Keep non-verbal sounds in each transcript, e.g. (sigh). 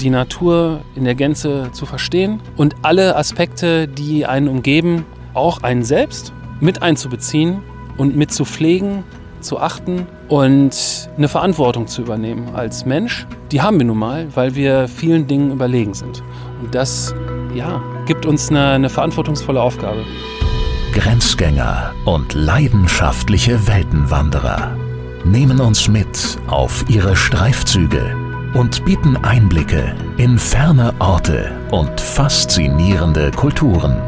die Natur in der Gänze zu verstehen und alle Aspekte, die einen umgeben, auch einen selbst mit einzubeziehen und mit zu pflegen, zu achten und eine Verantwortung zu übernehmen als Mensch. Die haben wir nun mal, weil wir vielen Dingen überlegen sind. Und das, ja, gibt uns eine, eine verantwortungsvolle Aufgabe. Grenzgänger und leidenschaftliche Weltenwanderer nehmen uns mit auf ihre Streifzüge und bieten Einblicke in ferne Orte und faszinierende Kulturen.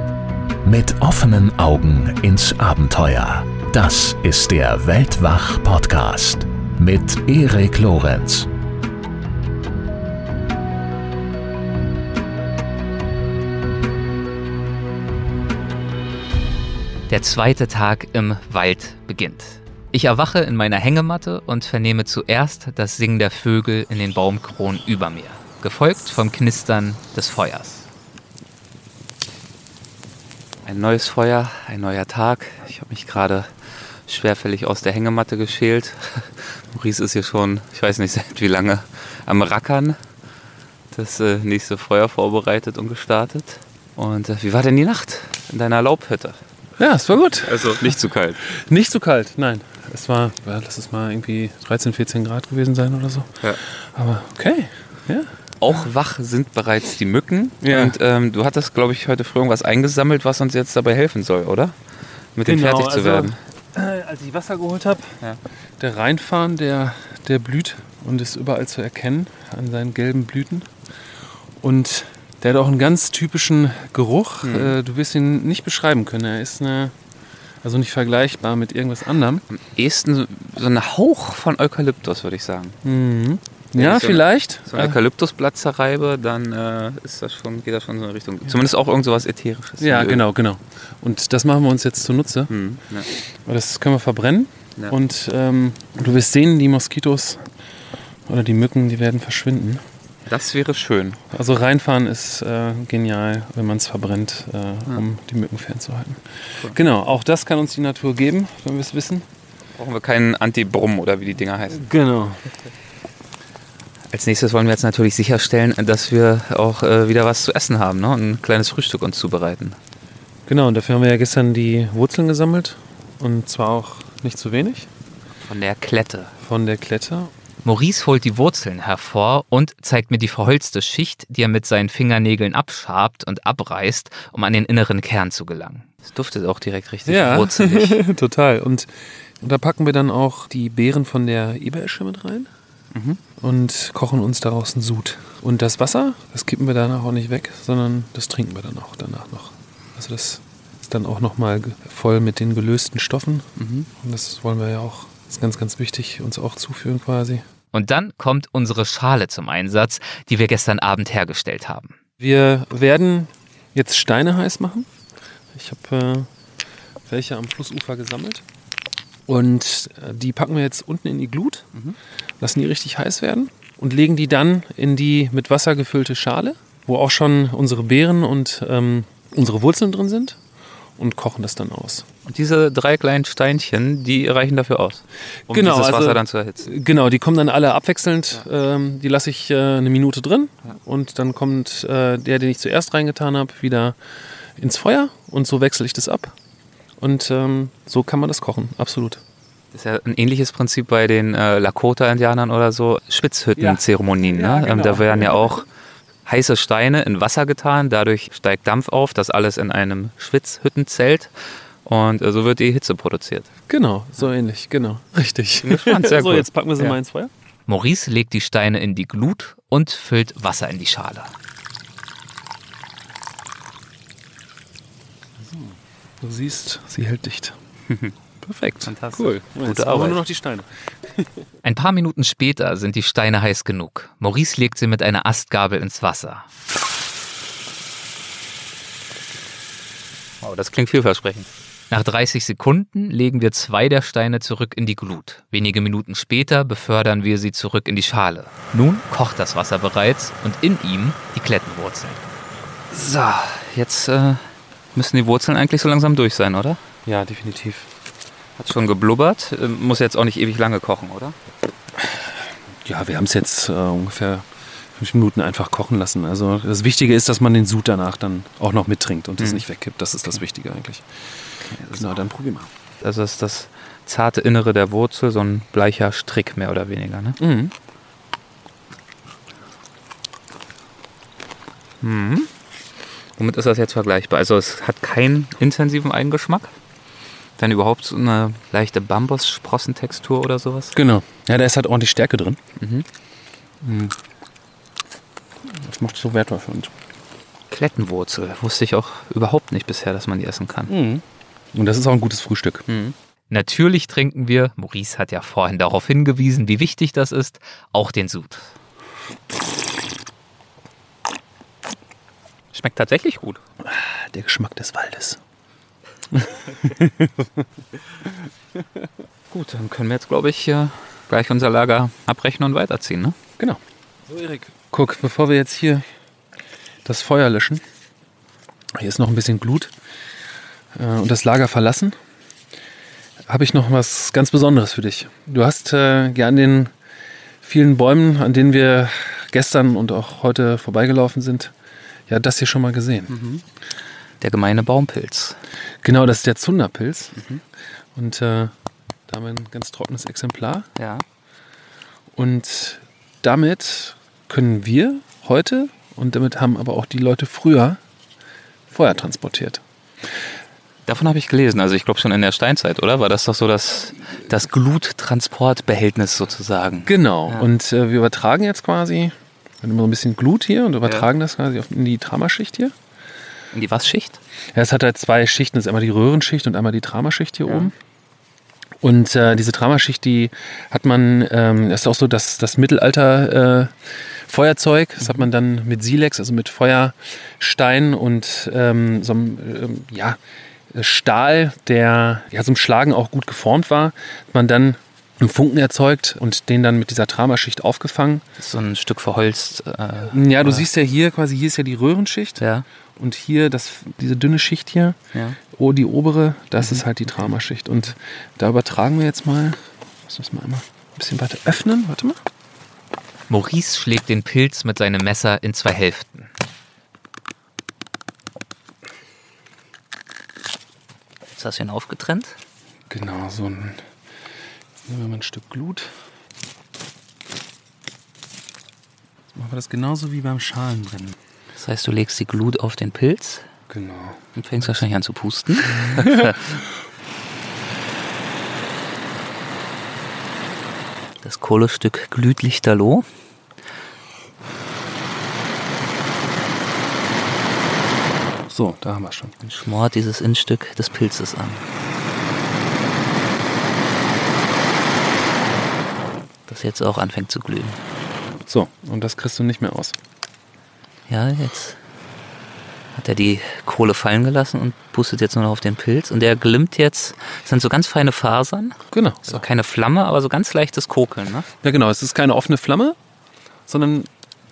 Mit offenen Augen ins Abenteuer. Das ist der Weltwach-Podcast mit Erik Lorenz. Der zweite Tag im Wald beginnt. Ich erwache in meiner Hängematte und vernehme zuerst das Singen der Vögel in den Baumkronen über mir, gefolgt vom Knistern des Feuers. Ein neues Feuer, ein neuer Tag. Ich habe mich gerade schwerfällig aus der Hängematte geschält. (laughs) Maurice ist hier schon, ich weiß nicht seit wie lange, am Rackern. Das äh, nächste Feuer vorbereitet und gestartet. Und äh, wie war denn die Nacht in deiner Laubhütte? Ja, es war gut. Also nicht zu kalt. Nicht zu kalt, nein. Es war, ja, lass es mal irgendwie 13, 14 Grad gewesen sein oder so. Ja. Aber okay, ja. Auch wach sind bereits die Mücken. Ja. Und ähm, du hattest, glaube ich, heute früh irgendwas eingesammelt, was uns jetzt dabei helfen soll, oder? Mit dem Genau, fertig zu also- werden. Äh, als ich Wasser geholt habe, Ja. der Rheinfahren, der, der blüht und ist überall zu erkennen an seinen gelben Blüten. Und der hat auch einen ganz typischen Geruch. Mhm. Äh, du wirst ihn nicht beschreiben können. Er ist eine, also nicht vergleichbar mit irgendwas anderem. Am ehesten so, so ein Hauch von Eukalyptus, würde ich sagen. Mhm. Ja, ich so eine- vielleicht. So ein Äh, Eukalyptusblatt zerreibe, dann äh, ist das schon, geht das schon in so eine Richtung. Zumindest auch irgend sowas Ätherisches. ja, genau, genau. Und das machen wir uns jetzt zunutze. Hm, ja. Das können wir verbrennen. Ja. Und ähm, du wirst sehen, die Moskitos oder die Mücken, die werden verschwinden. Das wäre schön. Also reinfahren ist äh, genial, wenn man es verbrennt, äh, um die Mücken fernzuhalten. Genau, auch das kann uns die Natur geben, wenn wir es wissen. Brauchen wir keinen Anti-Brumm oder wie die Dinger heißen. Genau. Als nächstes wollen wir jetzt natürlich sicherstellen, dass wir auch äh, wieder was zu essen haben ne? und ein kleines Frühstück uns zubereiten. Genau, und dafür haben wir ja gestern die Wurzeln gesammelt. Und zwar auch nicht zu wenig Von der Klette. von der Klette. Maurice holt die Wurzeln hervor und zeigt mir die verholzte Schicht, die er mit seinen Fingernägeln abschabt und abreißt, um an den inneren Kern zu gelangen. Es duftet auch direkt richtig wurzelig. (laughs) total. Und, und da packen wir dann auch die Beeren von der Eberesche mit rein und kochen uns daraus einen Sud. Und das Wasser, das kippen wir danach auch nicht weg, sondern das trinken wir dann auch danach noch. Also das ist dann auch nochmal voll mit den gelösten Stoffen. Und das wollen wir ja auch, das ist ganz, ganz wichtig, uns auch zuführen quasi. Und dann kommt unsere Schale zum Einsatz, die wir gestern Abend hergestellt haben. Wir werden jetzt Steine heiß machen. Ich habe äh, welche am Flussufer gesammelt. Und äh, die packen wir jetzt unten in die Glut, lassen die richtig heiß werden und legen die dann in die mit Wasser gefüllte Schale, wo auch schon unsere Beeren und ähm, unsere Wurzeln drin sind und kochen das dann aus. Und diese drei kleinen Steinchen, die reichen dafür aus, um Genau, dieses also- Wasser dann zu erhitzen. Genau, die kommen dann alle abwechselnd. Ähm, die lasse ich äh, eine Minute drin und dann kommt äh, der, den ich zuerst reingetan habe, wieder ins Feuer und so wechsle ich das ab. Und ähm, so kann man das kochen, absolut. Das ist ja ein ähnliches Prinzip bei den äh, Lakota-Indianern oder so, Spitzhütten-Zeremonien. Ja, ne? genau. ähm, da werden ja auch heiße Steine in Wasser getan, dadurch steigt Dampf auf, das alles in einem Schwitzhüttenzelt und äh, so wird die Hitze produziert. Genau, so ähnlich, genau. Richtig. Bin gespannt, sehr (laughs) so, jetzt packen wir sie Ja. mal ins Feuer. Maurice legt die Steine in die Glut und füllt Wasser in die Schale. Du siehst, sie hält dicht. (laughs) Perfekt. Fantastisch. Cool. Gute jetzt Arbeit. nur noch die Steine. (laughs) Ein paar Minuten später sind die Steine heiß genug. Maurice legt sie mit einer Astgabel ins Wasser. Wow, das klingt vielversprechend. Nach 30 Sekunden legen wir zwei der Steine zurück in die Glut. Wenige Minuten später befördern wir sie zurück in die Schale. Nun kocht das Wasser bereits und in ihm die Klettenwurzeln. So, jetzt äh, müssen die Wurzeln eigentlich so langsam durch sein, oder? Ja, definitiv. Hat schon geblubbert, äh, muss jetzt auch nicht ewig lange kochen, oder? Ja, wir haben es jetzt äh, ungefähr fünf Minuten einfach kochen lassen. Also das Wichtige ist, dass man den Sud danach dann auch noch mittrinkt und das Mhm. nicht wegkippt. Das ist das Wichtige eigentlich. Genau, dann probier mal. Also das ist das zarte Innere der Wurzel, so ein bleicher Strick mehr oder weniger. Ne? Mhm. Womit ist das jetzt vergleichbar? Also es hat keinen intensiven Eigengeschmack. Dann überhaupt so eine leichte Bambus-Sprossentextur oder sowas. Genau. Ja, da ist halt ordentlich Stärke drin. Mhm. Mhm. Das macht es so wertvoll für uns. Klettenwurzel. Wusste ich auch überhaupt nicht bisher, dass man die essen kann. Mhm. Und das ist auch ein gutes Frühstück. Natürlich trinken wir, Maurice hat ja vorhin darauf hingewiesen, wie wichtig das ist, auch den Sud. Schmeckt tatsächlich gut. Der Geschmack des Waldes. (laughs) Gut, dann können wir jetzt, glaube ich, gleich unser Lager abbrechen und weiterziehen. Ne? Genau. So, Erik. Guck, bevor wir jetzt hier das Feuer löschen, hier ist noch ein bisschen Glut äh, und das Lager verlassen, habe ich noch was ganz Besonderes für dich. Du hast äh, ja an den vielen Bäumen, an denen wir gestern und auch heute vorbeigelaufen sind, ja das hier schon mal gesehen. Der gemeine Baumpilz. Genau, das ist der Zunderpilz. Und äh, da haben wir ein ganz trockenes Exemplar. Ja. Und damit können wir heute und damit haben aber auch die Leute früher Feuer transportiert. Davon habe ich gelesen. Also ich glaube schon in der Steinzeit, oder? War das doch so das, das Gluttransportbehältnis sozusagen? Genau. Ja. Und äh, wir übertragen jetzt quasi, wir haben immer so ein bisschen Glut hier und übertragen das quasi in die Tramaschicht hier. In die was-Schicht? Ja, es hat halt zwei Schichten. Das ist einmal die Röhrenschicht und einmal die Tramaschicht hier Ja. oben. Und äh, diese Tramaschicht, die hat man, ähm, das ist auch so das, das Mittelalter äh, Feuerzeug. Das hat man dann mit Silex, also mit Feuerstein und ähm, so einem ähm, ja, Stahl, der ja zum Schlagen auch gut geformt war, hat man dann einen Funken erzeugt und den dann mit dieser Tramaschicht aufgefangen. Das ist so ein Stück verholzt. Äh, Ja, du siehst ja hier quasi, hier ist ja die Röhrenschicht Ja, und hier das, diese dünne Schicht hier. ja. Oh, die obere, das ist halt die Tramaschicht. Und da übertragen wir jetzt mal. Lass uns mal einmal ein bisschen weiter öffnen. Warte mal. Maurice schlägt den Pilz mit seinem Messer in zwei Hälften. Jetzt hast du ihn aufgetrennt. Genau, so ein. Nehmen wir mal ein Stück Glut. Jetzt machen wir das genauso wie beim Schalenbrennen. Das heißt, du legst die Glut auf den Pilz Genau. und fängst wahrscheinlich an zu pusten. (laughs) Das Kohlestück glüht lichterloh. So, da haben wir schon. und schmort dieses Innenstück des Pilzes an. Das jetzt auch anfängt zu glühen. So, und das kriegst du nicht mehr aus. Ja, jetzt hat er die Kohle fallen gelassen und pustet jetzt nur noch auf den Pilz. Und der glimmt jetzt, das sind so ganz feine Fasern. Genau. Ist auch keine Flamme, aber so ganz leichtes Kokeln. Ne? Ja, genau. Es ist keine offene Flamme, sondern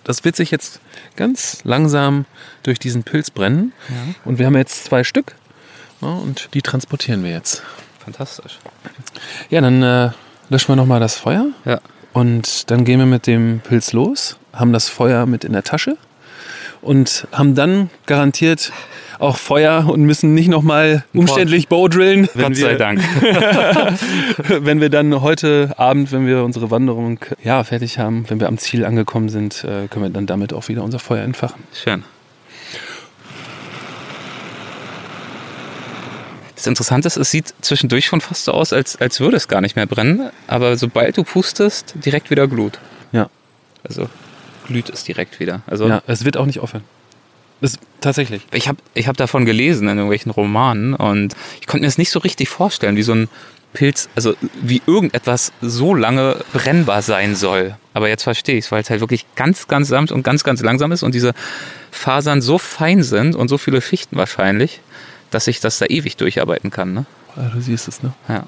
das wird sich jetzt ganz langsam durch diesen Pilz brennen. Und wir haben jetzt zwei Stück. Ja, und die transportieren wir jetzt. Fantastisch. Ja, dann äh, löschen wir nochmal das Feuer. Ja. Und dann gehen wir mit dem Pilz los, haben das Feuer mit in der Tasche und haben dann garantiert auch Feuer und müssen nicht nochmal umständlich Bowdrillen. wenn Gott sei wir- Dank. (laughs) wenn wir dann heute Abend, wenn wir unsere Wanderung ja, fertig haben, wenn wir am Ziel angekommen sind, äh, können wir dann damit auch wieder unser Feuer entfachen. Schön. Das Interessante ist, es sieht zwischendurch schon fast so aus, als, als würde es gar nicht mehr brennen. Aber sobald du pustest, direkt wieder Glut. Ja, Also glüht es direkt wieder. Also ja es wird auch nicht aufhören. Das, tatsächlich. ich habe ich hab davon gelesen in irgendwelchen Romanen und ich konnte mir das nicht so richtig vorstellen, wie so ein Pilz, also wie irgendetwas so lange brennbar sein soll. Aber jetzt verstehe ich es, weil es halt wirklich ganz, ganz sanft und ganz, ganz langsam ist und diese Fasern so fein sind und so viele Schichten wahrscheinlich, dass ich das da ewig durcharbeiten kann. Ne? Ah, Du siehst es, ne? Ja.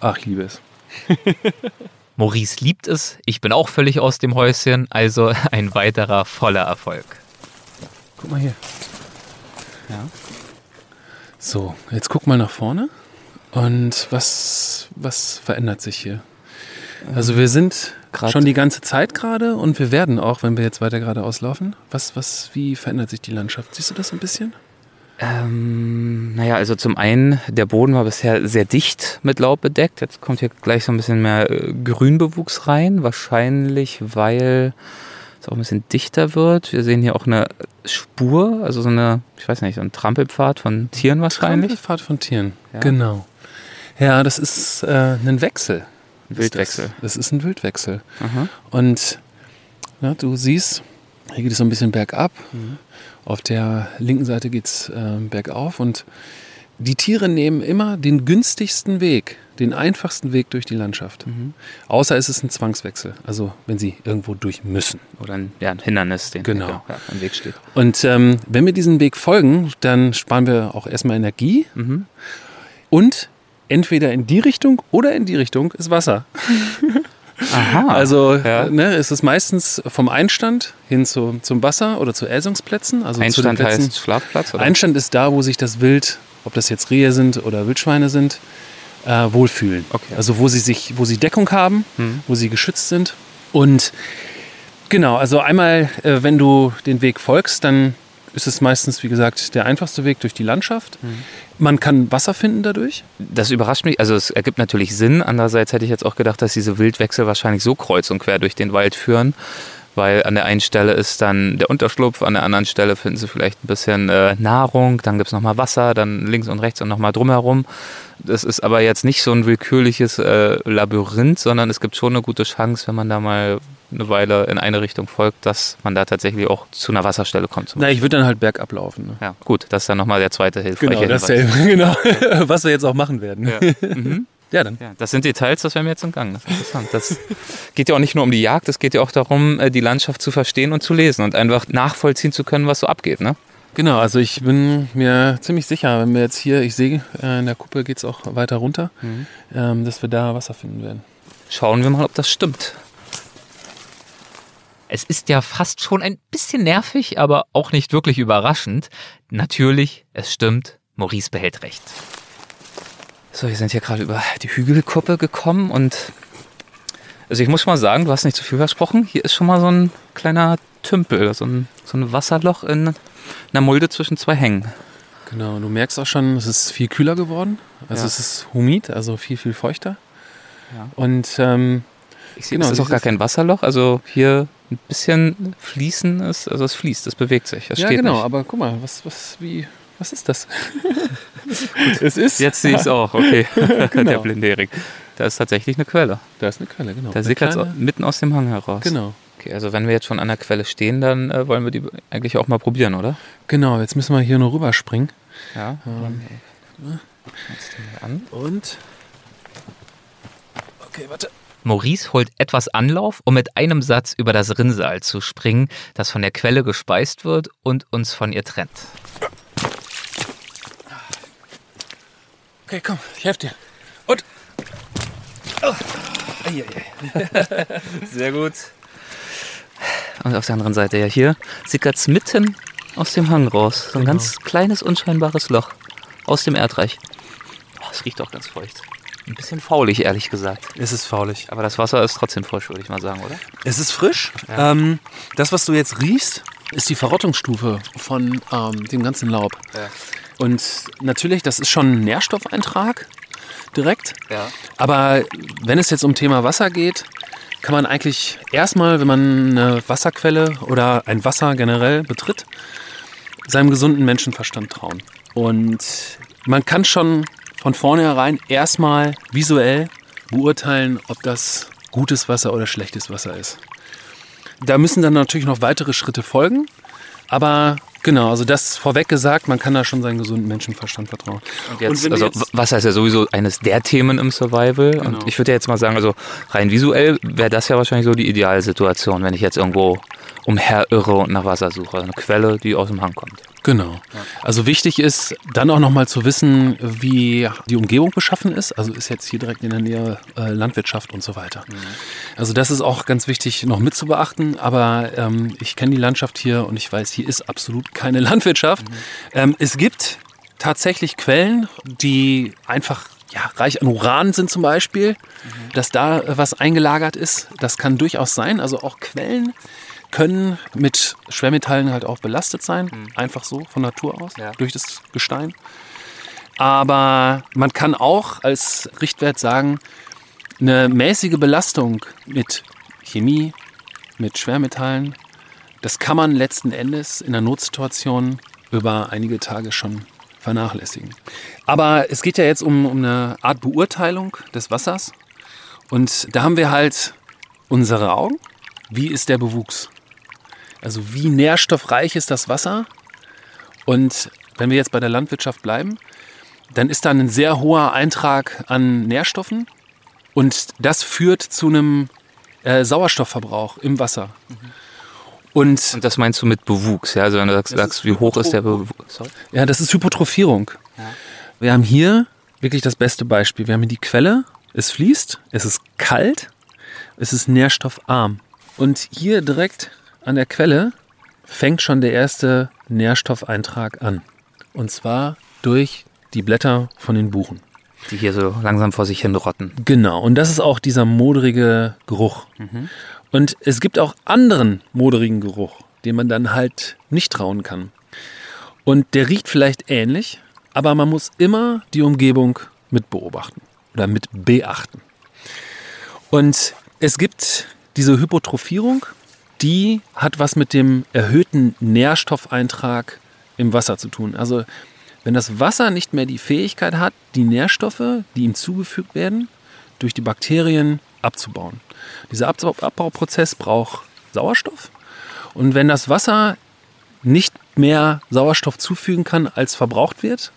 Ach, ich liebe es. (laughs) Maurice liebt es, ich bin auch völlig aus dem Häuschen, also (laughs) ein weiterer voller Erfolg. Guck mal hier. Ja. So, jetzt guck mal nach vorne. Und was, was verändert sich hier? Also wir sind grad- Schon die ganze Zeit gerade und wir werden auch, wenn wir jetzt weiter geradeaus laufen. Was, was, wie verändert sich die Landschaft? Siehst du das ein bisschen? Ähm, naja, also zum einen, der Boden war bisher sehr dicht mit Laub bedeckt. Jetzt kommt hier gleich so ein bisschen mehr äh, Grünbewuchs rein. Wahrscheinlich, weil es auch ein bisschen dichter wird. Wir sehen hier auch eine Spur, also so eine, ich weiß nicht, so ein Trampelpfad von Tieren wahrscheinlich. Trampelpfad von Tieren. Ja. Genau. Ja, das ist äh, ein Wechsel. Ein ist Wildwechsel. Das. das ist ein Wildwechsel. Aha. Und ja, du siehst, hier geht es so ein bisschen bergab. Auf der linken Seite geht es äh, bergauf und die Tiere nehmen immer den günstigsten Weg, den einfachsten Weg durch die Landschaft. Außer es ist ein Zwangswechsel, also wenn sie irgendwo durch müssen. Oder ein, ja, ein Hindernis, den Genau. ja, im Weg steht. Und ähm, wenn wir diesem Weg folgen, dann sparen wir auch erstmal Energie Mhm. und entweder in die Richtung oder in die Richtung ist Wasser. (laughs) Aha. Also ja. ne, es ist meistens vom Einstand hin zu, zum Wasser oder zu Elsungsplätzen. Also zu den Einstand Plätzen. heißt Schlafplatz, oder? Einstand ist da, wo sich das Wild, ob das jetzt Rehe sind oder Wildschweine sind, äh, wohlfühlen. Okay. Also wo sie sich, wo sie Deckung haben, Mhm. wo sie geschützt sind. Und genau, also einmal, äh, wenn du den Weg folgst, dann ist es meistens, wie gesagt, der einfachste Weg durch die Landschaft. Man kann Wasser finden dadurch. Das überrascht mich. Also es ergibt natürlich Sinn. Andererseits hätte ich jetzt auch gedacht, dass diese Wildwechsel wahrscheinlich so kreuz und quer durch den Wald führen. Weil an der einen Stelle ist dann der Unterschlupf, an der anderen Stelle finden sie vielleicht ein bisschen äh, Nahrung, dann gibt es nochmal Wasser, dann links und rechts und nochmal drumherum. Das ist aber jetzt nicht so ein willkürliches äh, Labyrinth, sondern es gibt schon eine gute Chance, wenn man da mal eine Weile in eine Richtung folgt, dass man da tatsächlich auch zu einer Wasserstelle kommt. Na, ich würde dann halt bergab laufen. Ne? ja, gut, das ist dann nochmal der zweite hilfreiche Genau, Hinweis. ja, (laughs) genau. was wir jetzt auch machen werden. Ja. Mhm. (laughs) Ja, dann. Ja, das sind Details, das wäre mir jetzt entgangen. Das ist interessant. Das geht ja auch nicht nur um die Jagd, es geht ja auch darum, äh, die Landschaft zu verstehen und zu lesen und einfach nachvollziehen zu können, was so abgeht. Ne? Genau, also ich bin mir ziemlich sicher, wenn wir jetzt hier, ich sehe, äh, in der Kuppe geht es auch weiter runter, ähm, dass wir da Wasser finden werden. Schauen wir mal, ob das stimmt. Es ist ja fast schon ein bisschen nervig, aber auch nicht wirklich überraschend. Natürlich, es stimmt, Maurice behält recht. So, wir sind hier gerade über die Hügelkuppe gekommen und also ich muss schon mal sagen, du hast nicht zu viel versprochen. Hier ist schon mal so ein kleiner Tümpel, so ein, so ein Wasserloch in einer Mulde zwischen zwei Hängen. Genau, du merkst auch schon, es ist viel kühler geworden. Also Ja. es ist humid, also viel, viel feuchter. Ja. Und ähm, Ich sehe, Genau, es ist auch gar kein Wasserloch, also hier ein bisschen fließen ist, also es fließt, es bewegt sich, es ja, genau, nicht. aber guck mal, was, was, wie, was ist das? (laughs) es ist, Jetzt sehe ich es auch, okay. (laughs) Der Genau. blinde Erik. Da ist tatsächlich eine Quelle. da ist eine Quelle, genau. Da sickert es mitten aus dem Hang heraus. Genau, Okay, also wenn wir jetzt schon an der Quelle stehen, dann äh, wollen wir die eigentlich auch mal probieren, oder? genau, jetzt müssen wir hier nur rüberspringen. Ja. Ähm, Jetzt an. Und, okay, warte. Maurice holt etwas Anlauf, um mit einem Satz über das Rinnsal zu springen, das von der Quelle gespeist wird und uns von ihr trennt. Okay, komm, ich helfe dir. Und, (laughs) Sehr gut. Und auf der anderen Seite, ja, hier sickert es mitten aus dem Hang raus. So ein Genau. ganz kleines, unscheinbares Loch aus dem Erdreich. Oh, es riecht auch ganz feucht. Ein bisschen faulig, ehrlich gesagt. es ist faulig. Aber das Wasser ist trotzdem frisch, würde ich mal sagen, oder? Es ist frisch. Ähm, das, was du jetzt riechst, ist die Verrottungsstufe von ähm, dem ganzen Laub. Ja. Und natürlich, das ist schon ein Nährstoffeintrag direkt. Ja. Aber wenn es jetzt um Thema Wasser geht, kann man eigentlich erstmal, wenn man eine Wasserquelle oder ein Wasser generell betritt, seinem gesunden Menschenverstand trauen. Und man kann schon von vornherein erstmal visuell beurteilen, ob das gutes Wasser oder schlechtes Wasser ist. Da müssen dann natürlich noch weitere Schritte folgen. Aber genau, also das vorweg gesagt, man kann da schon seinen gesunden Menschenverstand vertrauen. Und jetzt, du also Wasser ist ja sowieso eines der Themen im Survival. Genau. Und ich würde ja jetzt mal sagen, also rein visuell wäre das ja wahrscheinlich so die Idealsituation, wenn ich jetzt irgendwo umherirre und nach Wasser suche. Eine Quelle, die aus dem Hang kommt. Genau. Also wichtig ist dann auch nochmal zu wissen, wie die Umgebung beschaffen ist. Also ist jetzt hier direkt in der Nähe äh, Landwirtschaft und so weiter. Also das ist auch ganz wichtig noch mit zu beachten. Aber ähm, ich kenne die Landschaft hier und ich weiß, hier ist absolut keine (laughs) Landwirtschaft. Ähm, es gibt tatsächlich Quellen, die einfach ja, reich an Uran sind zum Beispiel, dass da äh, was eingelagert ist. Das kann durchaus sein. Also auch Quellen können mit Schwermetallen halt auch belastet sein. Einfach so von Natur aus, Ja. durch das Gestein. Aber man kann auch als Richtwert sagen, eine mäßige Belastung mit Chemie, mit Schwermetallen, das kann man letzten Endes in einer Notsituation über einige Tage schon vernachlässigen. Aber es geht ja jetzt um, um eine Art Beurteilung des Wassers. Und da haben wir halt unsere Augen. Wie ist der Bewuchs? Also wie nährstoffreich ist das Wasser? Und wenn wir jetzt bei der Landwirtschaft bleiben, dann ist da ein sehr hoher Eintrag an Nährstoffen. Und das führt zu einem äh, Sauerstoffverbrauch im Wasser. Und Und das meinst du mit Bewuchs, ja? Also wenn du sagst, sagst wie hoch ist der Bewuchs? Sorry? Ja, das ist Hypotrophierung. Wir haben hier wirklich das beste Beispiel. Wir haben hier die Quelle, es fließt, es ist kalt, es ist nährstoffarm. Und hier direkt an der Quelle fängt schon der erste Nährstoffeintrag an. Und zwar durch die Blätter von den Buchen. Die hier so langsam vor sich hin rotten. Genau, und das ist auch dieser modrige Geruch. Und es gibt auch anderen moderigen Geruch, den man dann halt nicht trauen kann. Und der riecht vielleicht ähnlich, aber man muss immer die Umgebung mit beobachten oder mit beachten. Und es gibt diese Hypotrophierung, die hat was mit dem erhöhten Nährstoffeintrag im Wasser zu tun. Also wenn das Wasser nicht mehr die Fähigkeit hat, die Nährstoffe, die ihm zugefügt werden, durch die Bakterien abzubauen. Dieser Abbau Abbauprozess braucht Sauerstoff. Und wenn das Wasser nicht mehr Sauerstoff zufügen kann, als verbraucht wird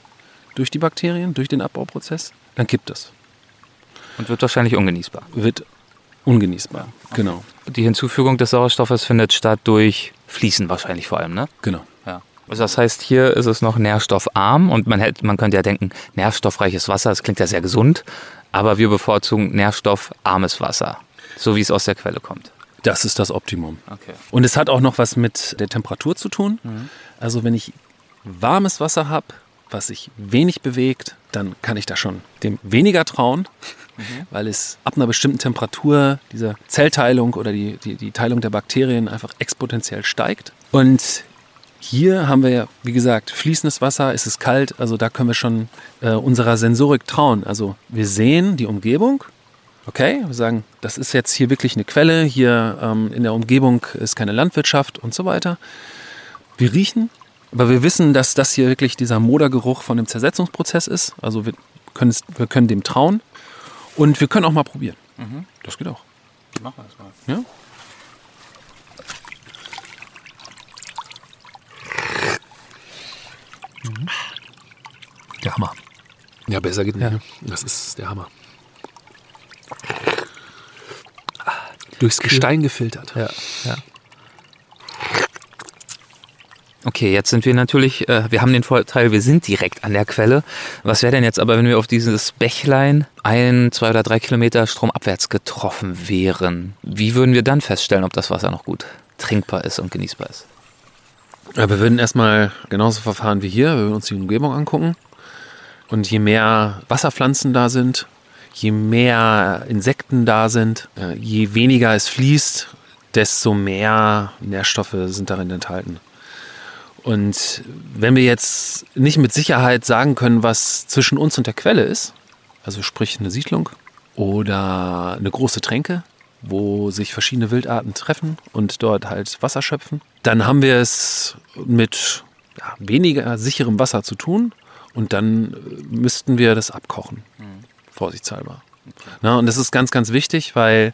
durch die Bakterien, durch den Abbauprozess, dann kippt es. Und wird wahrscheinlich ungenießbar. Wird ungenießbar. Genau. Die Hinzufügung des Sauerstoffes findet statt durch Fließen wahrscheinlich vor allem, ne? Genau. Ja. Also das heißt, hier ist es noch nährstoffarm und man, hätte, man könnte ja denken, nährstoffreiches Wasser, das klingt ja sehr gesund, aber wir bevorzugen nährstoffarmes Wasser, so wie es aus der Quelle kommt. Das ist das Optimum. Okay. Und es hat auch noch was mit der Temperatur zu tun. Also wenn ich warmes Wasser habe, was sich wenig bewegt, dann kann ich da schon dem weniger trauen, weil es ab einer bestimmten Temperatur diese Zellteilung oder die, die, die Teilung der Bakterien einfach exponentiell steigt. Und hier haben wir ja, wie gesagt, fließendes Wasser, es ist kalt, also da können wir schon äh, unserer Sensorik trauen. Also wir sehen die Umgebung, okay, wir sagen, das ist jetzt hier wirklich eine Quelle, hier ähm, in der Umgebung ist keine Landwirtschaft und so weiter. Wir riechen, aber wir wissen, dass das hier wirklich dieser Modergeruch von dem Zersetzungsprozess ist. Also wir wir können dem trauen und wir können auch mal probieren. Das geht auch. Machen wir das mal. Ja? Der Hammer. Ja, besser geht nicht. ne? Das ist der Hammer. Durchs Gestein gefiltert. Ja, ja. Okay, jetzt sind wir natürlich, äh, wir haben den Vorteil, wir sind direkt an der Quelle. Was wäre denn jetzt aber, wenn wir auf dieses Bächlein ein, zwei oder drei Kilometer stromabwärts getroffen wären? Wie würden wir dann feststellen, ob das Wasser noch gut trinkbar ist und genießbar ist? Ja, wir würden erstmal genauso verfahren wie hier. Wir würden uns die Umgebung angucken. Und je mehr Wasserpflanzen da sind, je mehr Insekten da sind, äh, je weniger es fließt, desto mehr Nährstoffe sind darin enthalten. Und wenn wir jetzt nicht mit Sicherheit sagen können, was zwischen uns und der Quelle ist, also sprich eine Siedlung oder eine große Tränke, wo sich verschiedene Wildarten treffen und dort halt Wasser schöpfen, dann haben wir es mit ja, weniger sicherem Wasser zu tun und dann äh, müssten wir das abkochen, vorsichtshalber. Na, und das ist ganz, ganz wichtig, weil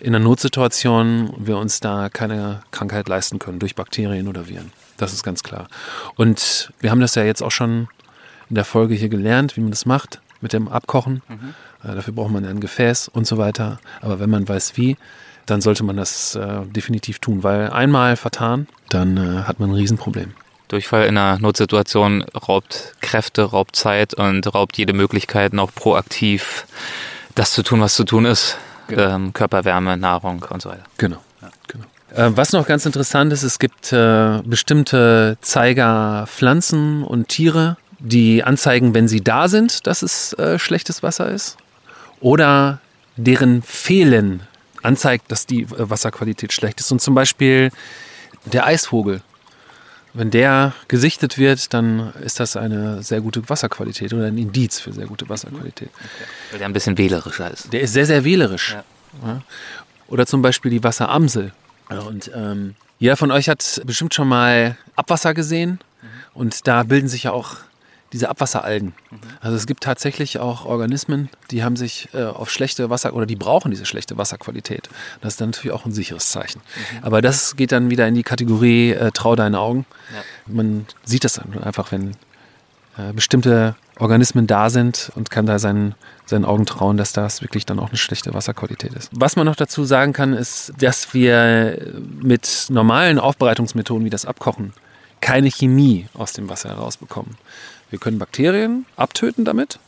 in einer Notsituation wir uns da keine Krankheit leisten können durch Bakterien oder Viren. Das ist ganz klar. Und wir haben das ja jetzt auch schon in der Folge hier gelernt, wie man das macht mit dem Abkochen. Äh, dafür braucht man ein Gefäß und so weiter. Aber wenn man weiß wie, dann sollte man das äh, definitiv tun, weil einmal vertan, dann äh, hat man ein Riesenproblem. Durchfall in einer Notsituation raubt Kräfte, raubt Zeit und raubt jede Möglichkeit, noch proaktiv das zu tun, was zu tun ist. Ähm, Körperwärme, Nahrung und so weiter. Genau. genau. Äh, was noch ganz interessant ist, es gibt äh, bestimmte Zeigerpflanzen und Tiere, die anzeigen, wenn sie da sind, dass es äh, schlechtes Wasser ist. Oder deren Fehlen anzeigt, dass die äh, Wasserqualität schlecht ist. Und zum Beispiel der Eisvogel. Wenn der gesichtet wird, dann ist das eine sehr gute Wasserqualität oder ein Indiz für sehr gute Wasserqualität. Weil der ein bisschen wählerischer ist. Der ist sehr, sehr wählerisch. Ja. Oder zum Beispiel die Wasseramsel. Ja, Und ähm, jeder von euch hat bestimmt schon mal Abwasser gesehen. Und da bilden sich ja auch diese Abwasseralgen. Also es gibt tatsächlich auch Organismen, die haben sich äh, auf schlechte Wasser oder die brauchen diese schlechte Wasserqualität. Das ist dann natürlich auch ein sicheres Zeichen. Aber das geht dann wieder in die Kategorie äh, Trau deinen Augen. Man sieht das dann einfach, wenn äh, bestimmte Organismen da sind und kann da seinen, seinen Augen trauen, dass das wirklich dann auch eine schlechte Wasserqualität ist. Was man noch dazu sagen kann, ist, dass wir mit normalen Aufbereitungsmethoden wie das Abkochen keine Chemie aus dem Wasser herausbekommen. Wir können Bakterien abtöten damit.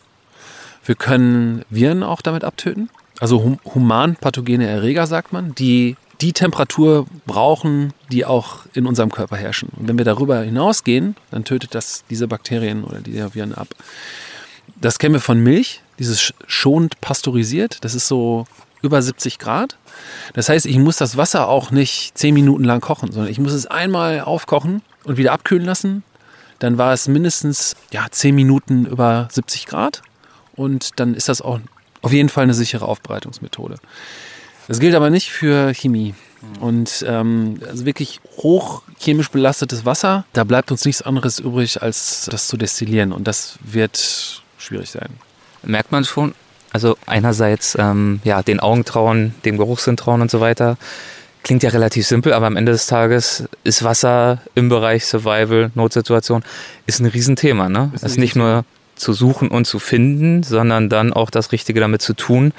Wir können Viren auch damit abtöten. Also hum human-pathogene Erreger, sagt man, die die Temperatur brauchen, die auch in unserem Körper herrschen. Und wenn wir darüber hinausgehen, dann tötet das diese Bakterien oder diese Viren ab. Das kennen wir von Milch, dieses schonend pasteurisiert. Das ist so über 70 Grad. Das heißt, ich muss das Wasser auch nicht 10 Minuten lang kochen, sondern ich muss es einmal aufkochen und wieder abkühlen lassen. Dann war es mindestens ja, 10 Minuten über 70 Grad. Und dann ist das auch auf jeden Fall eine sichere Aufbereitungsmethode. Das gilt aber nicht für Chemie. Und ähm, also wirklich hoch chemisch belastetes Wasser, da bleibt uns nichts anderes übrig, als das zu destillieren. Und das wird schwierig sein. Merkt man schon, also einerseits ähm, ja, den Augen trauen, dem Geruchssinn trauen und so weiter. Klingt ja relativ simpel, aber am Ende des Tages ist Wasser im Bereich Survival, Notsituation, ist ein Riesenthema. Ne? Ist ist nicht nur zu suchen und zu finden, sondern dann auch das Richtige damit zu tun